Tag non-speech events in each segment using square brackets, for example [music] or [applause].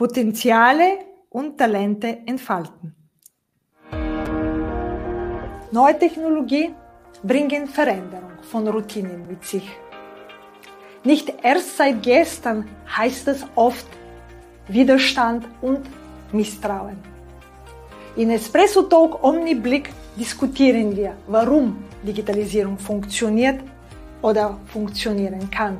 Potenziale und Talente entfalten. Neue Technologie bringen Veränderung von Routinen mit sich. Nicht erst seit gestern heißt es oft Widerstand und Misstrauen. In Espresso Talk Omniblick diskutieren wir, warum Digitalisierung funktioniert oder funktionieren kann.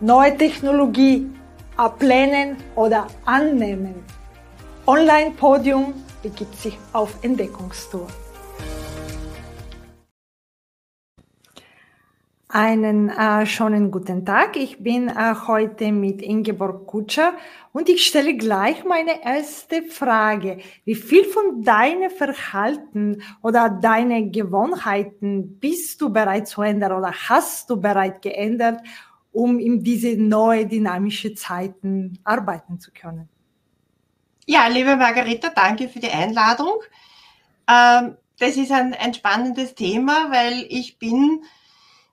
Neue Technologie ablehnen oder annehmen. Online-Podium begibt sich auf Entdeckungstour. Einen äh, schönen guten Tag. Ich bin äh, heute mit Ingeborg Kutscher und ich stelle gleich meine erste Frage. Wie viel von deinem Verhalten oder deine Gewohnheiten bist du bereit zu ändern oder hast du bereits geändert, um in diese neue dynamische Zeiten arbeiten zu können? Ja, liebe Margareta, danke für die Einladung. Ähm, das ist ein, ein spannendes Thema, weil ich bin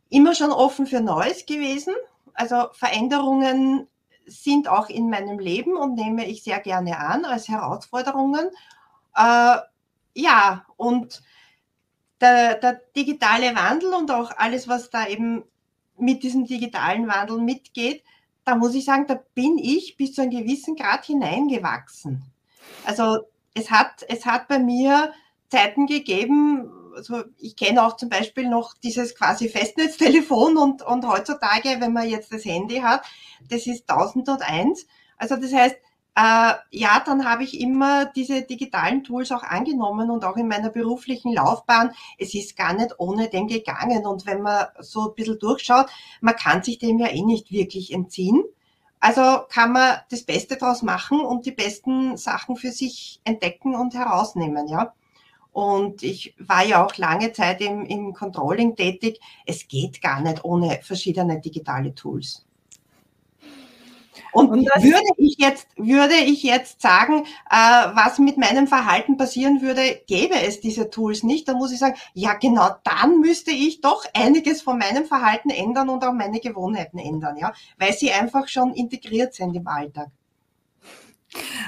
immer schon offen für Neues gewesen. Also Veränderungen sind auch in meinem Leben und nehme ich sehr gerne an als Herausforderungen. Äh, ja, und der, der, digitale Wandel und auch alles, was da eben mit diesem digitalen Wandel mitgeht, da muss ich sagen, da bin ich bis zu einem gewissen Grad hineingewachsen. Also es hat, es hat bei mir Zeiten gegeben, also ich kenne auch zum Beispiel noch dieses quasi Festnetztelefon und, und heutzutage, wenn man jetzt das Handy hat, das ist 1001. Also das heißt, äh, ja, dann habe ich immer diese digitalen Tools auch angenommen und auch in meiner beruflichen Laufbahn. Es ist gar nicht ohne den gegangen. Und wenn man so ein bisschen durchschaut, man kann sich dem ja eh nicht wirklich entziehen. Also kann man das Beste draus machen und die besten Sachen für sich entdecken und herausnehmen, ja. Und ich war ja auch lange Zeit im, im Controlling tätig. Es geht gar nicht ohne verschiedene digitale Tools. Und, und würde ich jetzt, würde ich jetzt sagen, äh, was mit meinem Verhalten passieren würde, gäbe es diese Tools nicht, dann muss ich sagen, ja genau, dann müsste ich doch einiges von meinem Verhalten ändern und auch meine Gewohnheiten ändern, ja, weil sie einfach schon integriert sind im Alltag.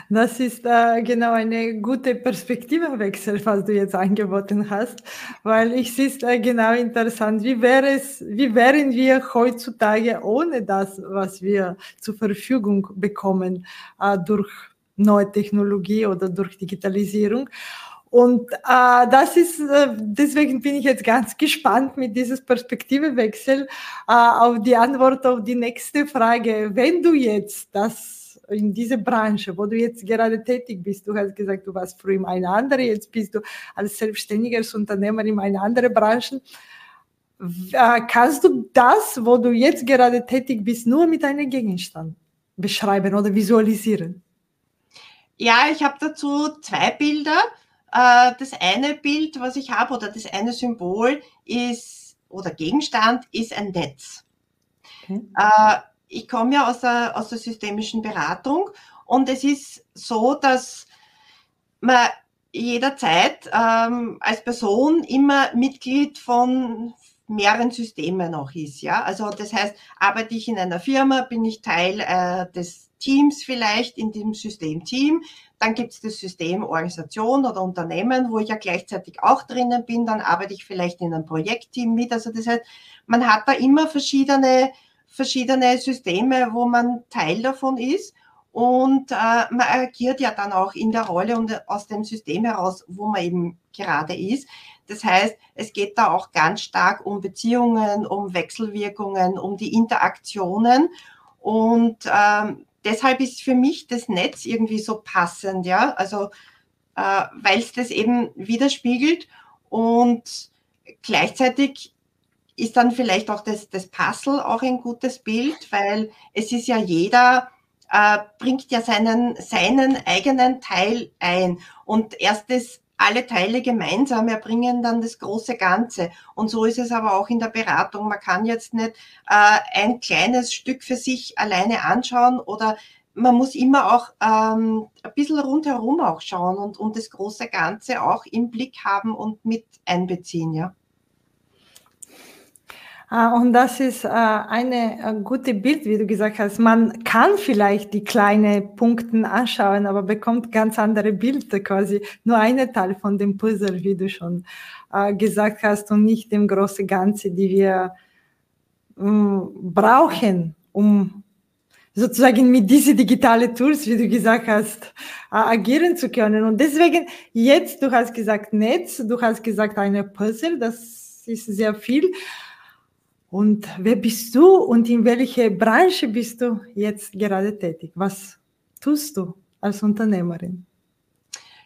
Das ist äh, genau eine gute Perspektivewechsel, was du jetzt angeboten hast, weil ich sehe es äh, genau interessant. Wie wäre es, wie wären wir heutzutage ohne das, was wir zur Verfügung bekommen äh, durch neue Technologie oder durch Digitalisierung? Und äh, das ist, äh, deswegen bin ich jetzt ganz gespannt mit diesem Perspektivewechsel äh, auf die Antwort auf die nächste Frage. Wenn du jetzt das in diese Branche, wo du jetzt gerade tätig bist. Du hast gesagt, du warst früher in einer anderen, jetzt bist du als selbstständiges Unternehmer in einer anderen Branche. Äh, kannst du das, wo du jetzt gerade tätig bist, nur mit einem Gegenstand beschreiben oder visualisieren? Ja, ich habe dazu zwei Bilder. Äh, das eine Bild, was ich habe, oder das eine Symbol ist, oder Gegenstand, ist ein Netz. Okay. Ich komme ja aus der, aus der systemischen Beratung und es ist so, dass man jederzeit ähm, als Person immer Mitglied von mehreren Systemen auch ist. Ja, also das heißt, arbeite ich in einer Firma, bin ich Teil äh, des Teams vielleicht in dem Systemteam. Dann gibt es das System Organisation oder Unternehmen, wo ich ja gleichzeitig auch drinnen bin. Dann arbeite ich vielleicht in einem Projektteam mit. Also das heißt, man hat da immer verschiedene verschiedene Systeme, wo man Teil davon ist. Und äh, man agiert ja dann auch in der Rolle und aus dem System heraus, wo man eben gerade ist. Das heißt, es geht da auch ganz stark um Beziehungen, um Wechselwirkungen, um die Interaktionen. Und ähm, deshalb ist für mich das Netz irgendwie so passend, ja. Also äh, weil es das eben widerspiegelt und gleichzeitig ist dann vielleicht auch das, das Puzzle auch ein gutes Bild, weil es ist ja jeder, äh, bringt ja seinen, seinen eigenen Teil ein. Und erst das alle Teile gemeinsam erbringen dann das große Ganze. Und so ist es aber auch in der Beratung. Man kann jetzt nicht äh, ein kleines Stück für sich alleine anschauen oder man muss immer auch ähm, ein bisschen rundherum auch schauen und, und das große Ganze auch im Blick haben und mit einbeziehen, ja. Äh, und das ist äh, eine äh, gute Bild, wie du gesagt hast. Man kann vielleicht die kleinen Punkte anschauen, aber bekommt ganz andere Bilder quasi. Nur eine Teil von dem Puzzle, wie du schon gesagt hast, und nicht dem großen Ganze, die wir mm, brauchen, um sozusagen mit diesen digitalen Tools, wie du gesagt hast, agieren zu können. Und deswegen jetzt, du hast gesagt Netz, du hast gesagt eine Puzzle, das ist sehr viel. Und wer bist du und in welcher Branche bist du jetzt gerade tätig? Was tust du als Unternehmerin?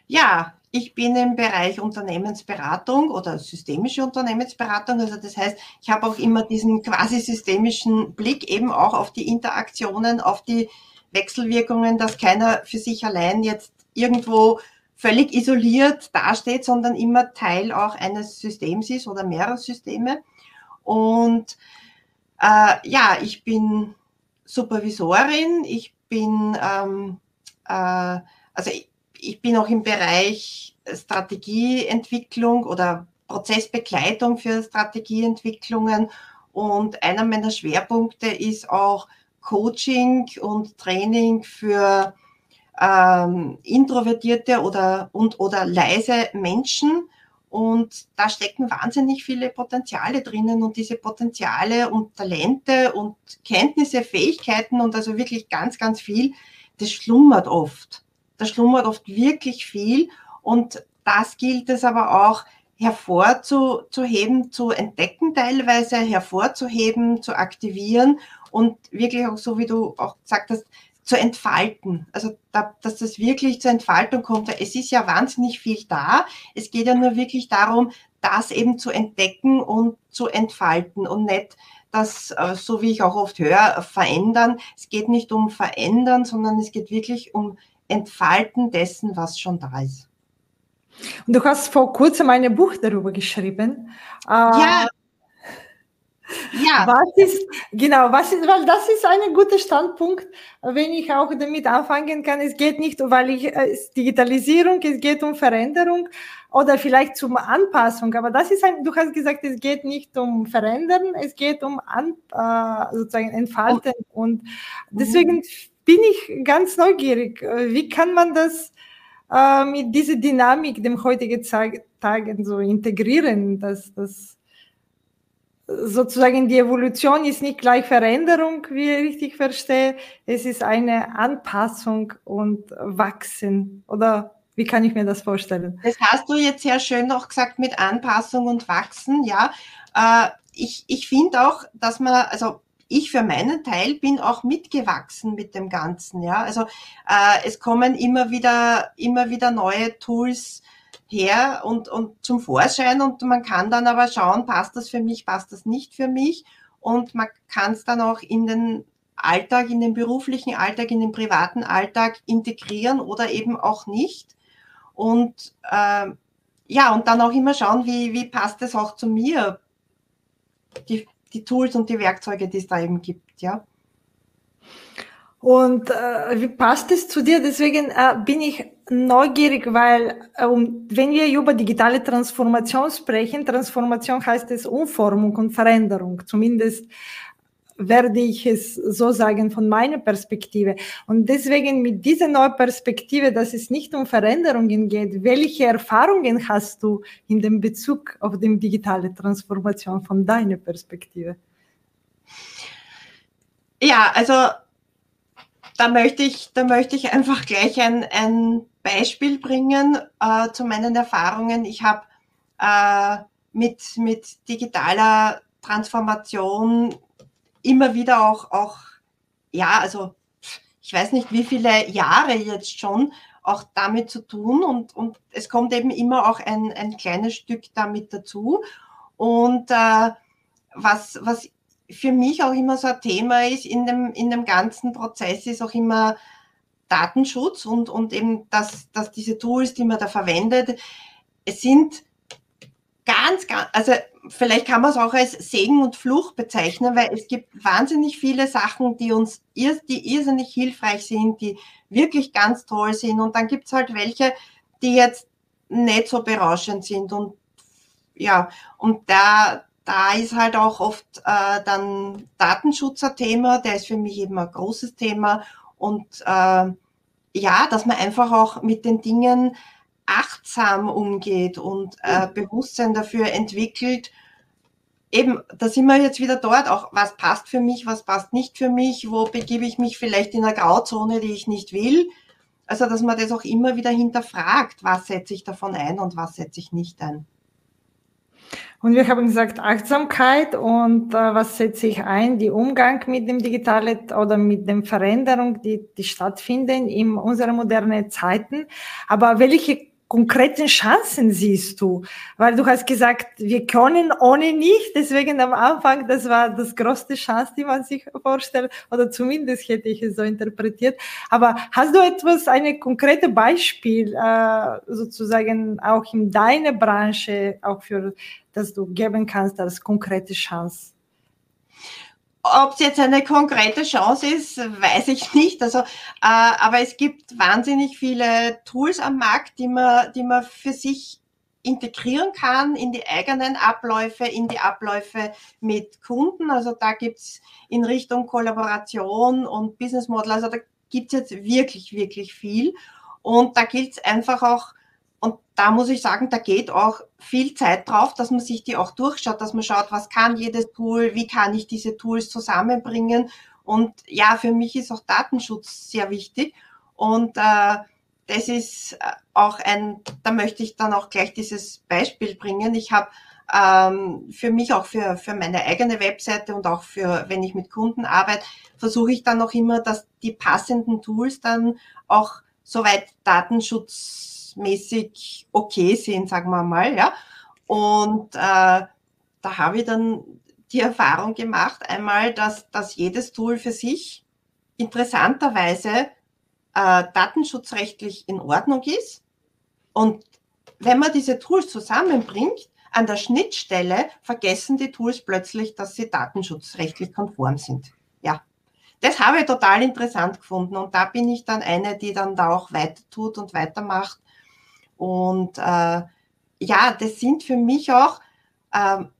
Ja, ich bin im Bereich Unternehmensberatung oder systemische Unternehmensberatung. Also das heißt, ich habe auch immer diesen quasi systemischen Blick eben auch auf die Interaktionen, auf die Wechselwirkungen, dass keiner für sich allein jetzt irgendwo völlig isoliert dasteht, sondern immer Teil auch eines Systems ist oder mehrerer Systeme. Und äh, ja, ich bin Supervisorin, ich bin, ähm, äh, also ich, ich bin auch im Bereich Strategieentwicklung oder Prozessbegleitung für Strategieentwicklungen. Und einer meiner Schwerpunkte ist auch Coaching und Training für ähm, introvertierte oder, und, oder leise Menschen, und da stecken wahnsinnig viele Potenziale drinnen und diese Potenziale und Talente und Kenntnisse, Fähigkeiten und also wirklich ganz, ganz viel, das schlummert oft. Das schlummert oft wirklich viel und das gilt es aber auch hervorzuheben, zu entdecken teilweise, hervorzuheben, zu aktivieren und wirklich auch so, wie du auch gesagt hast, zu entfalten. Also, da, dass das wirklich zur Entfaltung kommt. Es ist ja wahnsinnig viel da. Es geht ja nur wirklich darum, das eben zu entdecken und zu entfalten und nicht das, äh, so wie ich auch oft höre, verändern. Es geht nicht um verändern, sondern es geht wirklich um Entfalten dessen, was schon da ist. Und du hast vor kurzem ein Buch darüber geschrieben. Ja, ja. Was ist, genau, was ist, weil das ist ein guter Standpunkt, wenn ich auch damit anfangen kann. Es geht nicht, weil ich, äh, Digitalisierung, es geht um Veränderung oder vielleicht zum Anpassung. Aber das ist ein, du hast gesagt, es geht nicht um Verändern, es geht um An, äh, sozusagen Entfalten. Und deswegen mhm. bin ich ganz neugierig. Wie kann man das äh, mit dieser Dynamik dem heutigen Tagen so integrieren, dass das sozusagen die Evolution ist nicht gleich Veränderung, wie ich richtig verstehe. Es ist eine Anpassung und Wachsen. Oder wie kann ich mir das vorstellen? Das hast du jetzt sehr schön noch gesagt mit Anpassung und Wachsen. Ja, äh, ich, ich finde auch, dass man, also ich für meinen Teil bin auch mitgewachsen mit dem Ganzen. Ja, also äh, es kommen immer wieder, immer wieder neue Tools her und, und zum Vorschein und man kann dann aber schauen, passt das für mich, passt das nicht für mich und man kann es dann auch in den Alltag, in den beruflichen Alltag, in den privaten Alltag integrieren oder eben auch nicht. Und äh, ja, und dann auch immer schauen, wie, wie passt es auch zu mir, die, die Tools und die Werkzeuge, die es da eben gibt, ja. Und äh, wie passt es zu dir? Deswegen äh, bin ich neugierig, weil äh, wenn wir über digitale Transformation sprechen, Transformation heißt es Umformung und Veränderung. Zumindest werde ich es so sagen von meiner Perspektive. Und deswegen mit dieser neuen Perspektive, dass es nicht um Veränderungen geht, welche Erfahrungen hast du in dem Bezug auf die digitale Transformation von deiner Perspektive? Ja, also da möchte ich, da möchte ich einfach gleich ein, ein Beispiel bringen äh, zu meinen Erfahrungen. Ich habe äh, mit, mit digitaler Transformation immer wieder auch, auch, ja, also ich weiß nicht, wie viele Jahre jetzt schon auch damit zu tun und, und es kommt eben immer auch ein, ein kleines Stück damit dazu. Und äh, was, was für mich auch immer so ein Thema ist in dem, in dem ganzen Prozess, ist auch immer Datenschutz und, und eben, dass, dass diese Tools, die man da verwendet, es sind ganz, ganz, also vielleicht kann man es auch als Segen und Fluch bezeichnen, weil es gibt wahnsinnig viele Sachen, die uns, die irrsinnig hilfreich sind, die wirklich ganz toll sind. Und dann gibt es halt welche, die jetzt nicht so berauschend sind. Und ja, und da, da ist halt auch oft äh, dann Datenschutz ein Thema, der ist für mich eben ein großes Thema. Und äh, ja, dass man einfach auch mit den Dingen achtsam umgeht und äh, Bewusstsein dafür entwickelt. Eben, da sind wir jetzt wieder dort, auch was passt für mich, was passt nicht für mich, wo begebe ich mich vielleicht in einer Grauzone, die ich nicht will. Also, dass man das auch immer wieder hinterfragt, was setze ich davon ein und was setze ich nicht ein. Und wir haben gesagt Achtsamkeit und äh, was setze ich ein? Die Umgang mit dem Digitalen oder mit den Veränderungen, die, die stattfinden in unseren modernen Zeiten. Aber welche konkreten Chancen siehst du? Weil du hast gesagt, wir können ohne nicht. Deswegen am Anfang, das war das größte Chance, die man sich vorstellt. Oder zumindest hätte ich es so interpretiert. Aber hast du etwas, eine konkrete Beispiel, äh, sozusagen auch in deiner Branche, auch für, das du geben kannst als konkrete Chance? Ob es jetzt eine konkrete Chance ist, weiß ich [laughs] nicht. Also, äh, aber es gibt wahnsinnig viele Tools am Markt, die man, die man für sich integrieren kann in die eigenen Abläufe, in die Abläufe mit Kunden. Also da gibt's in Richtung Kollaboration und Business Model, also da gibt's jetzt wirklich, wirklich viel. Und da gilt es einfach auch und da muss ich sagen, da geht auch viel Zeit drauf, dass man sich die auch durchschaut, dass man schaut, was kann jedes Tool, wie kann ich diese Tools zusammenbringen. Und ja, für mich ist auch Datenschutz sehr wichtig. Und äh, das ist äh, auch ein, da möchte ich dann auch gleich dieses Beispiel bringen. Ich habe ähm, für mich auch für, für meine eigene Webseite und auch für, wenn ich mit Kunden arbeite, versuche ich dann auch immer, dass die passenden Tools dann auch soweit Datenschutz mäßig okay sind, sagen wir mal, ja. Und äh, da habe ich dann die Erfahrung gemacht, einmal, dass, dass jedes Tool für sich interessanterweise äh, datenschutzrechtlich in Ordnung ist. Und wenn man diese Tools zusammenbringt, an der Schnittstelle vergessen die Tools plötzlich, dass sie datenschutzrechtlich konform sind. Ja, das habe ich total interessant gefunden und da bin ich dann eine, die dann da auch weiter tut und weitermacht und äh, ja, das sind für mich auch ähm,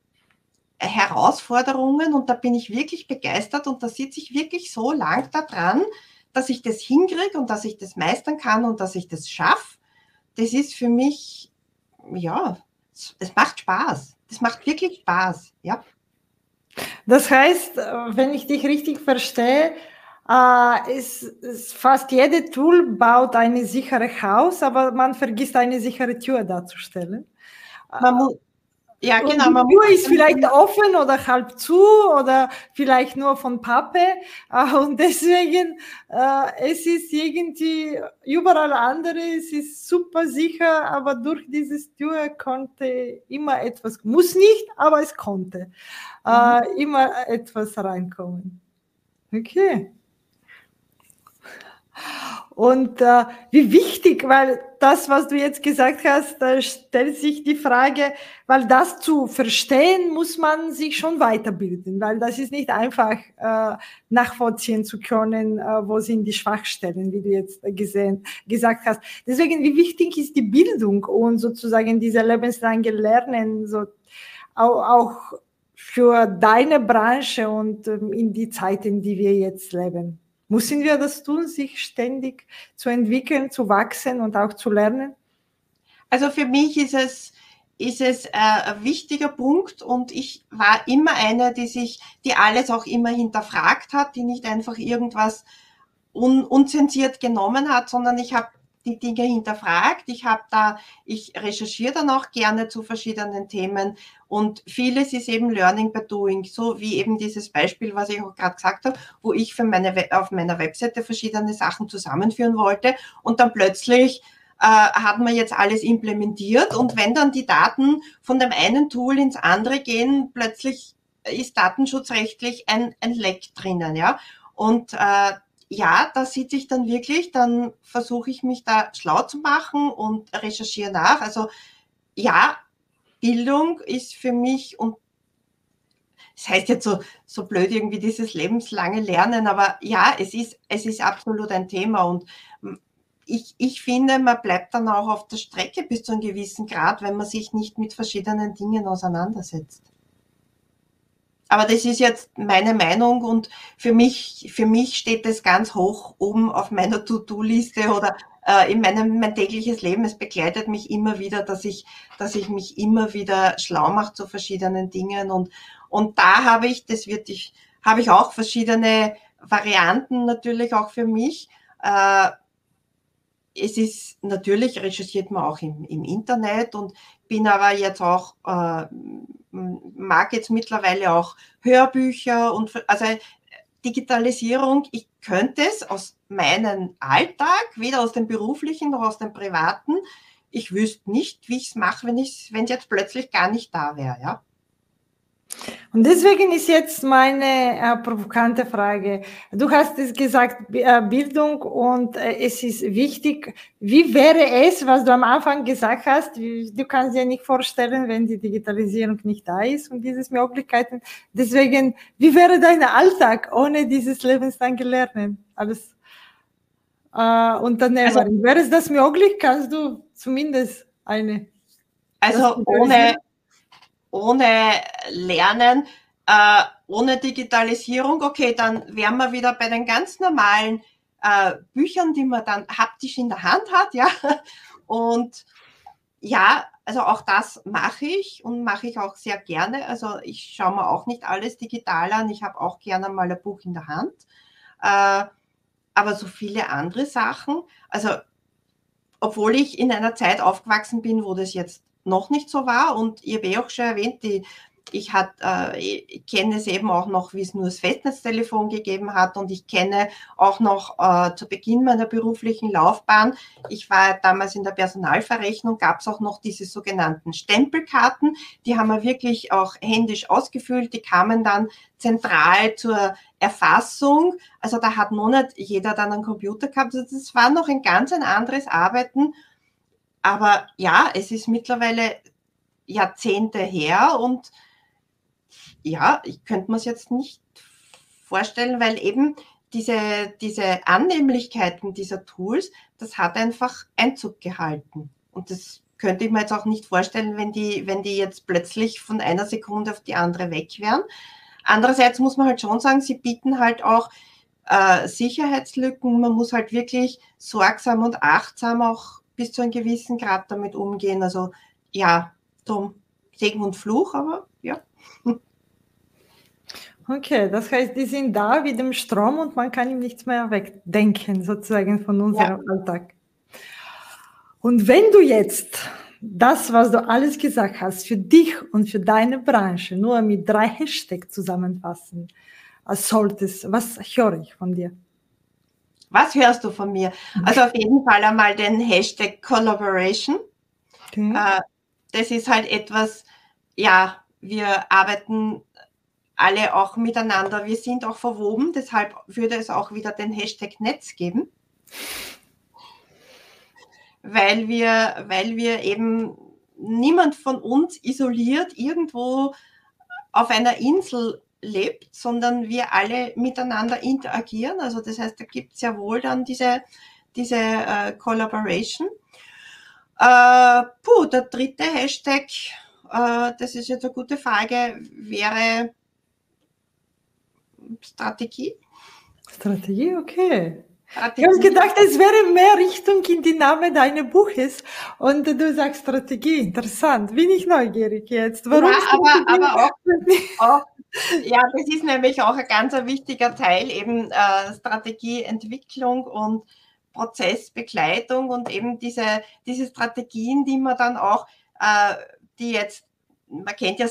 Herausforderungen und da bin ich wirklich begeistert und da sitze ich wirklich so lang daran, dass ich das hinkriege und dass ich das meistern kann und dass ich das schaffe. Das ist für mich, ja, es macht Spaß. Das macht wirklich Spaß, ja. Das heißt, wenn ich dich richtig verstehe, äh, ist, ist fast jede Tool baut eine sichere Haus, aber man vergisst eine sichere Tür darzustellen. Man muss, ja, genau. Und die Tür ist vielleicht offen oder halb zu oder vielleicht nur von Pappe. Äh, und [laughs] deswegen, äh, es ist irgendwie überall andere, es ist super sicher, aber durch dieses Tür konnte immer etwas, muss nicht, aber es konnte äh, mhm. immer etwas reinkommen. Okay. Und äh, wie wichtig, weil das, was du jetzt gesagt hast, da stellt sich die Frage, weil das zu verstehen, muss man sich schon weiterbilden, weil das ist nicht einfach äh, nachvollziehen zu können, äh, wo sind die Schwachstellen, wie du jetzt gesehen, gesagt hast. Deswegen, wie wichtig ist die Bildung und sozusagen diese lebenslange Lernen, so auch, auch für deine Branche und ähm, in die Zeiten, die wir jetzt leben. Müssen wir das tun, sich ständig zu entwickeln, zu wachsen und auch zu lernen? Also für mich ist es, ist es äh, ein wichtiger Punkt und ich war immer eine, die sich, die alles auch immer hinterfragt hat, die nicht einfach irgendwas un, unzensiert genommen hat, sondern ich habe die Dinge hinterfragt. Ich habe da, ich recherchiere dann auch gerne zu verschiedenen Themen und vieles ist eben Learning by Doing, so wie eben dieses Beispiel, was ich auch gerade gesagt habe, wo ich für meine, auf meiner Webseite verschiedene Sachen zusammenführen wollte und dann plötzlich äh, hat man jetzt alles implementiert und wenn dann die Daten von dem einen Tool ins andere gehen, plötzlich ist datenschutzrechtlich ein, ein Leck drinnen, ja. Und äh, ja, da sitze ich dann wirklich, dann versuche ich mich da schlau zu machen und recherchiere nach. Also ja, Bildung ist für mich und das heißt jetzt so, so blöd irgendwie dieses lebenslange Lernen, aber ja, es ist, es ist absolut ein Thema und ich, ich finde, man bleibt dann auch auf der Strecke bis zu einem gewissen Grad, wenn man sich nicht mit verschiedenen Dingen auseinandersetzt. Aber das ist jetzt meine Meinung und für mich, für mich steht das ganz hoch oben auf meiner To-Do-Liste oder äh, in meinem mein tägliches Leben. Es begleitet mich immer wieder, dass ich, dass ich mich immer wieder schlau mache zu verschiedenen Dingen und und da habe ich, das wird ich, habe ich auch verschiedene Varianten natürlich auch für mich. Äh, es ist natürlich recherchiert man auch im, im Internet und bin aber jetzt auch äh, mag jetzt mittlerweile auch Hörbücher und also Digitalisierung, ich könnte es aus meinem Alltag, weder aus dem beruflichen noch aus dem privaten, ich wüsste nicht, wie ich es mache, wenn ich wenn es jetzt plötzlich gar nicht da wäre, ja. Und deswegen ist jetzt meine äh, provokante Frage. Du hast es gesagt, äh, Bildung und äh, es ist wichtig. Wie wäre es, was du am Anfang gesagt hast? Du kannst dir nicht vorstellen, wenn die Digitalisierung nicht da ist und diese Möglichkeiten. Deswegen, wie wäre dein Alltag ohne dieses lebenslange Lernen? Alles äh, Unternehmerin. Also, wäre es das möglich? Kannst du zumindest eine? Also ohne ohne Lernen, äh, ohne Digitalisierung, okay, dann wären wir wieder bei den ganz normalen äh, Büchern, die man dann haptisch in der Hand hat, ja. Und ja, also auch das mache ich und mache ich auch sehr gerne. Also ich schaue mir auch nicht alles digital an. Ich habe auch gerne mal ein Buch in der Hand. Äh, aber so viele andere Sachen, also obwohl ich in einer Zeit aufgewachsen bin, wo das jetzt noch nicht so war. Und ich habe eh auch schon erwähnt, die, ich, hat, äh, ich kenne es eben auch noch, wie es nur das Festnetztelefon gegeben hat. Und ich kenne auch noch äh, zu Beginn meiner beruflichen Laufbahn, ich war damals in der Personalverrechnung, gab es auch noch diese sogenannten Stempelkarten. Die haben wir wirklich auch händisch ausgefüllt. Die kamen dann zentral zur Erfassung. Also da hat noch nicht jeder dann einen Computer gehabt. Also das war noch ein ganz ein anderes Arbeiten. Aber ja, es ist mittlerweile Jahrzehnte her und ja, ich könnte mir es jetzt nicht vorstellen, weil eben diese, diese Annehmlichkeiten dieser Tools, das hat einfach Einzug gehalten. Und das könnte ich mir jetzt auch nicht vorstellen, wenn die, wenn die jetzt plötzlich von einer Sekunde auf die andere weg wären. Andererseits muss man halt schon sagen, sie bieten halt auch äh, Sicherheitslücken. Man muss halt wirklich sorgsam und achtsam auch bis zu einem gewissen Grad damit umgehen. Also ja, drum Segen und Fluch, aber ja. [laughs] Okay, das heißt, die sind da wie dem Strom und man kann ihm nichts mehr wegdenken, sozusagen von unserem ja. Alltag. Und wenn du jetzt das, was du alles gesagt hast, für dich und für deine Branche nur mit drei Hashtags zusammenfassen solltest, was höre ich von dir? Was hörst du von mir? Also auf jeden Fall einmal den Hashtag Collaboration. Okay. Äh, das ist halt etwas, ja, wir arbeiten alle auch miteinander. Wir sind auch verwoben, deshalb würde es auch wieder den Hashtag Netz geben. Weil wir, weil wir eben niemand von uns isoliert irgendwo auf einer Insel lebt, sondern wir alle miteinander interagieren. Also das heißt, da gibt es ja wohl dann diese, diese äh, Collaboration. Äh, puh, der dritte Hashtag, äh, das ist jetzt eine gute Frage, wäre Strategie. Strategie, okay. Ich habe gedacht, es wäre mehr Richtung in die Name deines Buches. Und du sagst Strategie, interessant. Bin ich neugierig jetzt. Warum? Ja, aber, aber auch, auch, ja, das ist nämlich auch ein ganz wichtiger Teil, eben äh, Strategieentwicklung und Prozessbegleitung und eben diese, diese Strategien, die man dann auch, äh, die jetzt, man kennt ja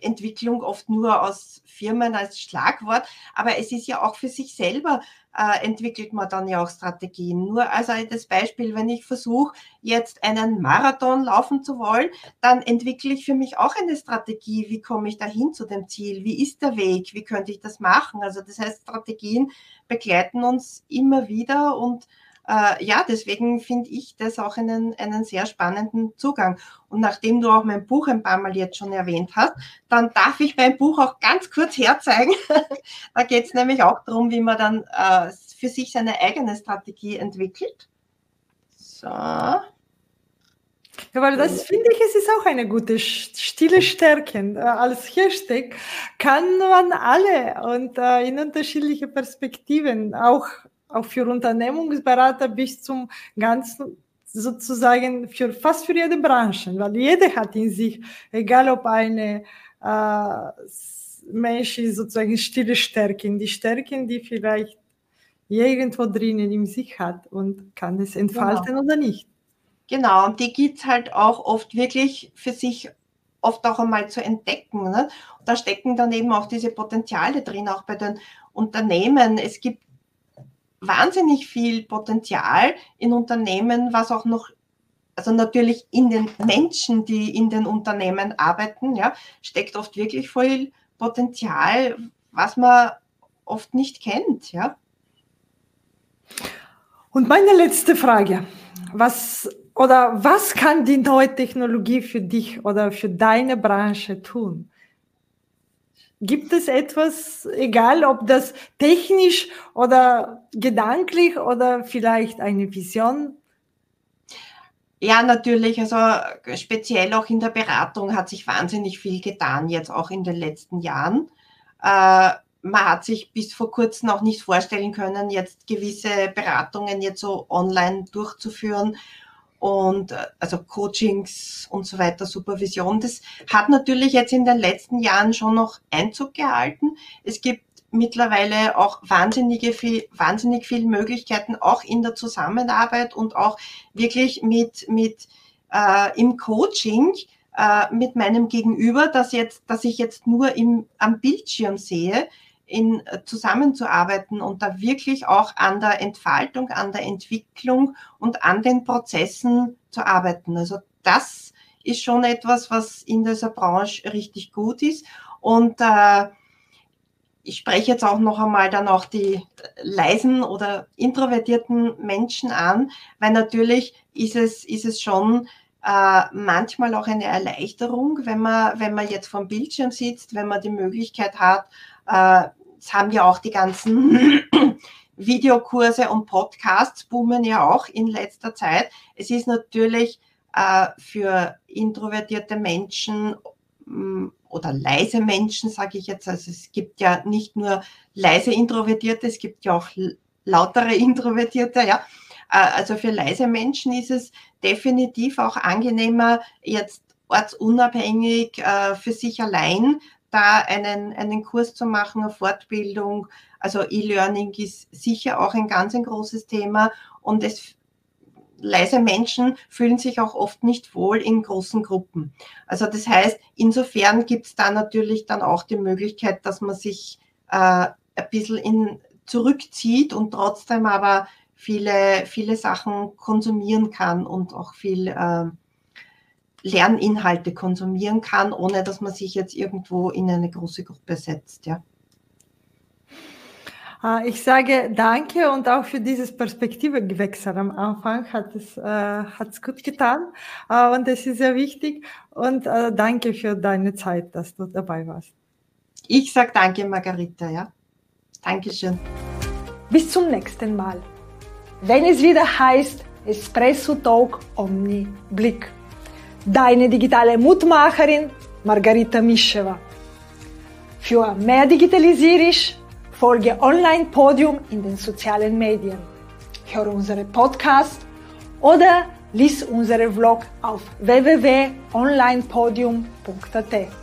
Strategieentwicklung oft nur aus Firmen als Schlagwort, aber es ist ja auch für sich selber äh, entwickelt man dann ja auch Strategien. Nur also das Beispiel, wenn ich versuche, jetzt einen Marathon laufen zu wollen, dann entwickle ich für mich auch eine Strategie. Wie komme ich dahin zu dem Ziel? Wie ist der Weg? Wie könnte ich das machen? Also das heißt, Strategien begleiten uns immer wieder und äh, ja, deswegen finde ich das auch einen, einen sehr spannenden Zugang. Und nachdem du auch mein Buch ein paar Mal jetzt schon erwähnt hast, dann darf ich mein Buch auch ganz kurz herzeigen. [laughs] da geht es nämlich auch darum, wie man dann äh, für sich seine eigene Strategie entwickelt. So. Ja, weil das finde ich, es ist auch eine gute stille Stärken. Äh, als Hashtag kann man alle und äh, in unterschiedliche Perspektiven, auch, auch für Unternehmungsberater bis zum ganzen sozusagen für fast für jede Branche, weil jede hat in sich, egal ob eine äh, Mensch ist sozusagen stille Stärken, die Stärken, die vielleicht irgendwo drinnen in sich hat und kann es entfalten genau. oder nicht. Genau, und die gibt es halt auch oft wirklich für sich oft auch einmal zu entdecken. Ne? da stecken dann eben auch diese Potenziale drin, auch bei den Unternehmen. Es gibt wahnsinnig viel Potenzial in Unternehmen, was auch noch, also natürlich in den Menschen, die in den Unternehmen arbeiten, ja, steckt oft wirklich viel Potenzial, was man oft nicht kennt, ja. Und meine letzte Frage. Was oder was kann die neue Technologie für dich oder für deine Branche tun? Gibt es etwas, egal ob das technisch oder gedanklich oder vielleicht eine Vision? Ja, natürlich. Also speziell auch in der Beratung hat sich wahnsinnig viel getan, jetzt auch in den letzten Jahren. Äh, man hat sich bis vor kurzem auch nicht vorstellen können, jetzt gewisse Beratungen jetzt so online durchzuführen und äh, also Coachings und so weiter, Supervision. Das hat natürlich jetzt in den letzten Jahren schon noch Einzug gehalten. Es gibt mittlerweile auch wahnsinnige viel, wahnsinnig viele Möglichkeiten, auch in der Zusammenarbeit und auch wirklich mit, mit äh, im Coaching äh, mit meinem Gegenüber, dass jetzt, dass ich jetzt nur im, am Bildschirm sehe, in, äh, zusammenzuarbeiten und da wirklich auch an der Entfaltung, an der Entwicklung und an den Prozessen zu arbeiten. Also das ist schon etwas, was in dieser Branche richtig gut ist. Und äh, ich spreche jetzt auch noch einmal dann auch die leisen oder introvertierten Menschen an, weil natürlich ist es, ist es schon äh, manchmal auch eine Erleichterung, wenn man, wenn man jetzt vom Bildschirm sitzt, wenn man die Möglichkeit hat, äh, Jetzt haben ja auch die ganzen [clears throat] Videokurse und Podcasts boomen ja auch in letzter Zeit. Es ist natürlich äh, für introvertierte Menschen mm, oder leise Menschen, sage ich jetzt, also es gibt ja nicht nur leise Introvertierte, es gibt ja auch lautere [laughs] Introvertierte, ja. Äh, also für leise Menschen ist es definitiv auch angenehmer, jetzt ortsunabhängig äh, für sich allein da einen, einen Kurs zu machen, eine Fortbildung. Also E-Learning ist sicher auch ein ganz ein großes Thema und es leise Menschen fühlen sich auch oft nicht wohl in großen Gruppen. Also das heißt, insofern gibt es da natürlich dann auch die Möglichkeit, dass man sich äh, ein bisschen in, zurückzieht und trotzdem aber viele, viele Sachen konsumieren kann und auch viel äh, Lerninhalte konsumieren kann, ohne dass man sich jetzt irgendwo in eine große Gruppe setzt. Ja. Ah, ich sage danke und auch für dieses Perspektivewechsel am Anfang hat es äh, hat's gut getan äh, und es ist sehr wichtig und äh, danke für deine Zeit, dass du dabei warst. Ich sage danke, Margarita, ja. Dankeschön. Bis zum nächsten Mal. Wenn es wieder heißt Espresso Talk Omni Blick deine digitale Mutmacherin Margarita Mischewa. Für mehr Digitalisierung folge Online Podium in den sozialen Medien. Hör unsere Podcast oder lies unsere Vlog auf www.onlinepodium.at.